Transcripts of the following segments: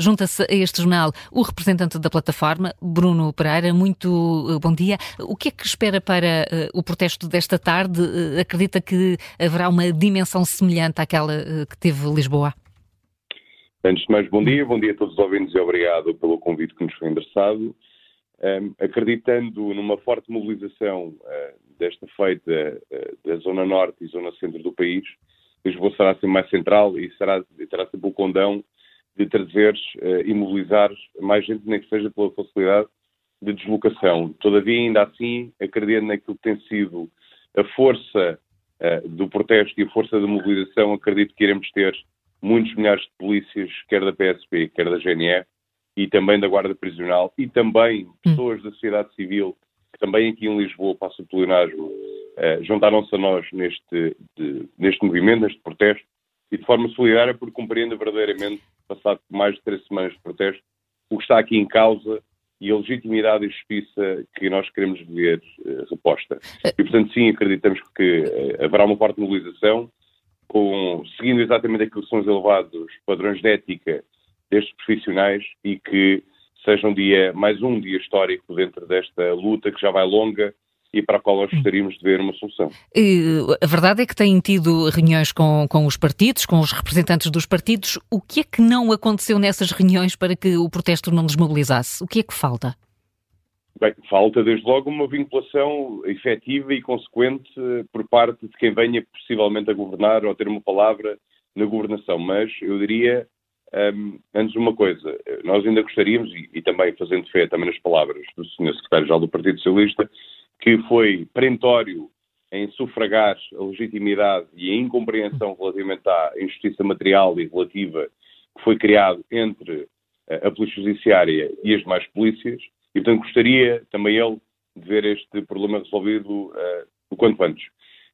Junta-se a este jornal o representante da plataforma, Bruno Pereira. Muito uh, bom dia. O que é que espera para uh, o protesto desta tarde? Uh, acredita que haverá uma dimensão semelhante àquela uh, que teve Lisboa? Antes de mais, bom dia. Bom dia a todos os ouvintes e obrigado pelo convite que nos foi endereçado. Um, acreditando numa forte mobilização uh, desta feita da Zona Norte e Zona Centro do país, Lisboa será sempre mais central e será, terá sempre o condão de trazeres uh, e mobilizar mais gente, nem que seja pela facilidade de deslocação. Todavia, ainda assim, acredito naquilo que tem sido a força uh, do protesto e a força da mobilização, acredito que iremos ter muitos milhares de polícias, quer da PSP, quer da GNR, e também da Guarda Prisional, e também hum. pessoas da sociedade civil, que também aqui em Lisboa, passa pelo Inasgo, uh, juntaram-se a nós neste, de, neste movimento, neste protesto, e de forma solidária, porque compreende verdadeiramente passado mais de três semanas de protesto, o que está aqui em causa e a legitimidade e justiça que nós queremos ver uh, reposta. E, portanto, sim, acreditamos que uh, haverá uma forte mobilização, com, seguindo exatamente aquilo que são os elevados padrões de ética destes profissionais e que seja um dia, mais um dia histórico dentro desta luta que já vai longa e para a qual nós gostaríamos de ver uma solução. A verdade é que têm tido reuniões com, com os partidos, com os representantes dos partidos. O que é que não aconteceu nessas reuniões para que o protesto não desmobilizasse? O que é que falta? Bem, falta desde logo uma vinculação efetiva e consequente por parte de quem venha possivelmente a governar ou a ter uma palavra na governação. Mas eu diria, um, antes uma coisa, nós ainda gostaríamos, e, e também fazendo fé também nas palavras do Sr. Secretário-Geral do Partido Socialista, que foi perentório em sufragar a legitimidade e a incompreensão relativamente à injustiça material e relativa que foi criado entre eh, a Polícia Judiciária e as demais polícias, e portanto gostaria também ele de ver este problema resolvido uh, o quanto antes.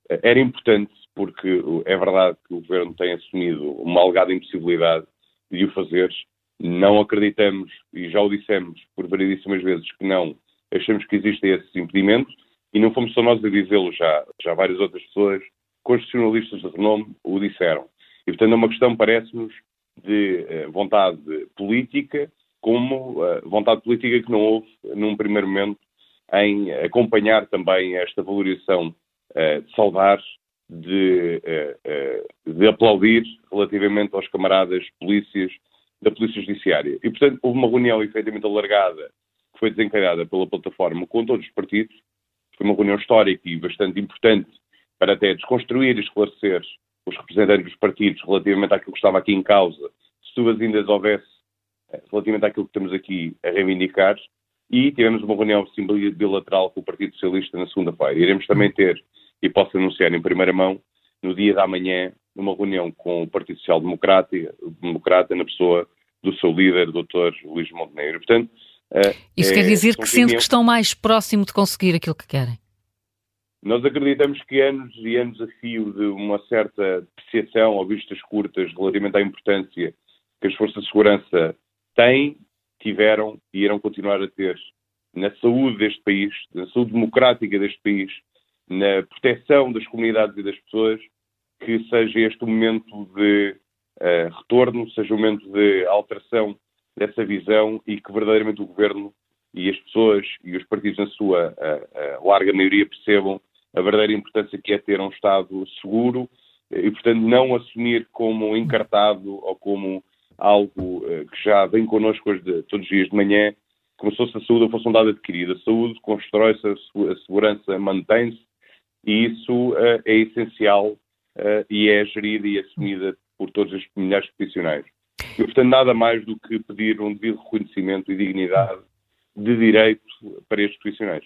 Uh, era importante, porque é verdade que o Governo tem assumido uma alegada impossibilidade de o fazer, não acreditamos, e já o dissemos por variedíssimas vezes, que não achamos que existem esses impedimentos e não fomos só nós a dizê-lo, já, já várias outras pessoas, constitucionalistas de renome, o disseram. E, portanto, é uma questão, parece-nos, de uh, vontade política, como uh, vontade política que não houve, num primeiro momento, em acompanhar também esta valorização uh, de saudar, de, de aplaudir relativamente aos camaradas polícias da Polícia Judiciária. E, portanto, houve uma reunião efetivamente alargada que foi desencadeada pela plataforma com todos os partidos. Foi uma reunião histórica e bastante importante para até desconstruir e esclarecer os representantes dos partidos relativamente àquilo que estava aqui em causa, se dúvidas ainda houvesse eh, relativamente àquilo que estamos aqui a reivindicar. E tivemos uma reunião bilateral com o Partido Socialista na segunda-feira. Iremos também ter, e posso anunciar em primeira mão, no dia da manhã, uma reunião com o Partido Social Democrata, Democrata na pessoa do seu líder, Dr. Luís Montenegro. Portanto, Isso é, quer dizer que sente que estão mais próximo de conseguir aquilo que querem? Nós acreditamos que anos e anos a fio de uma certa depreciação ou vistas curtas relativamente à importância que as forças de segurança têm, tiveram e irão continuar a ter na saúde deste país, na saúde democrática deste país, na proteção das comunidades e das pessoas, que seja este o momento de uh, retorno, seja o momento de alteração dessa visão e que verdadeiramente o governo e as pessoas e os partidos na sua a, a larga maioria percebam a verdadeira importância que é ter um Estado seguro e, portanto, não assumir como encartado ou como algo uh, que já vem connosco de, todos os dias de manhã, como se fosse a saúde fosse um dado adquirido. A saúde constrói-se, a segurança mantém-se e isso uh, é essencial uh, e é gerida e assumida por todos os milhares de profissionais. E, portanto, nada mais do que pedir um devido reconhecimento e dignidade de direito para estes profissionais.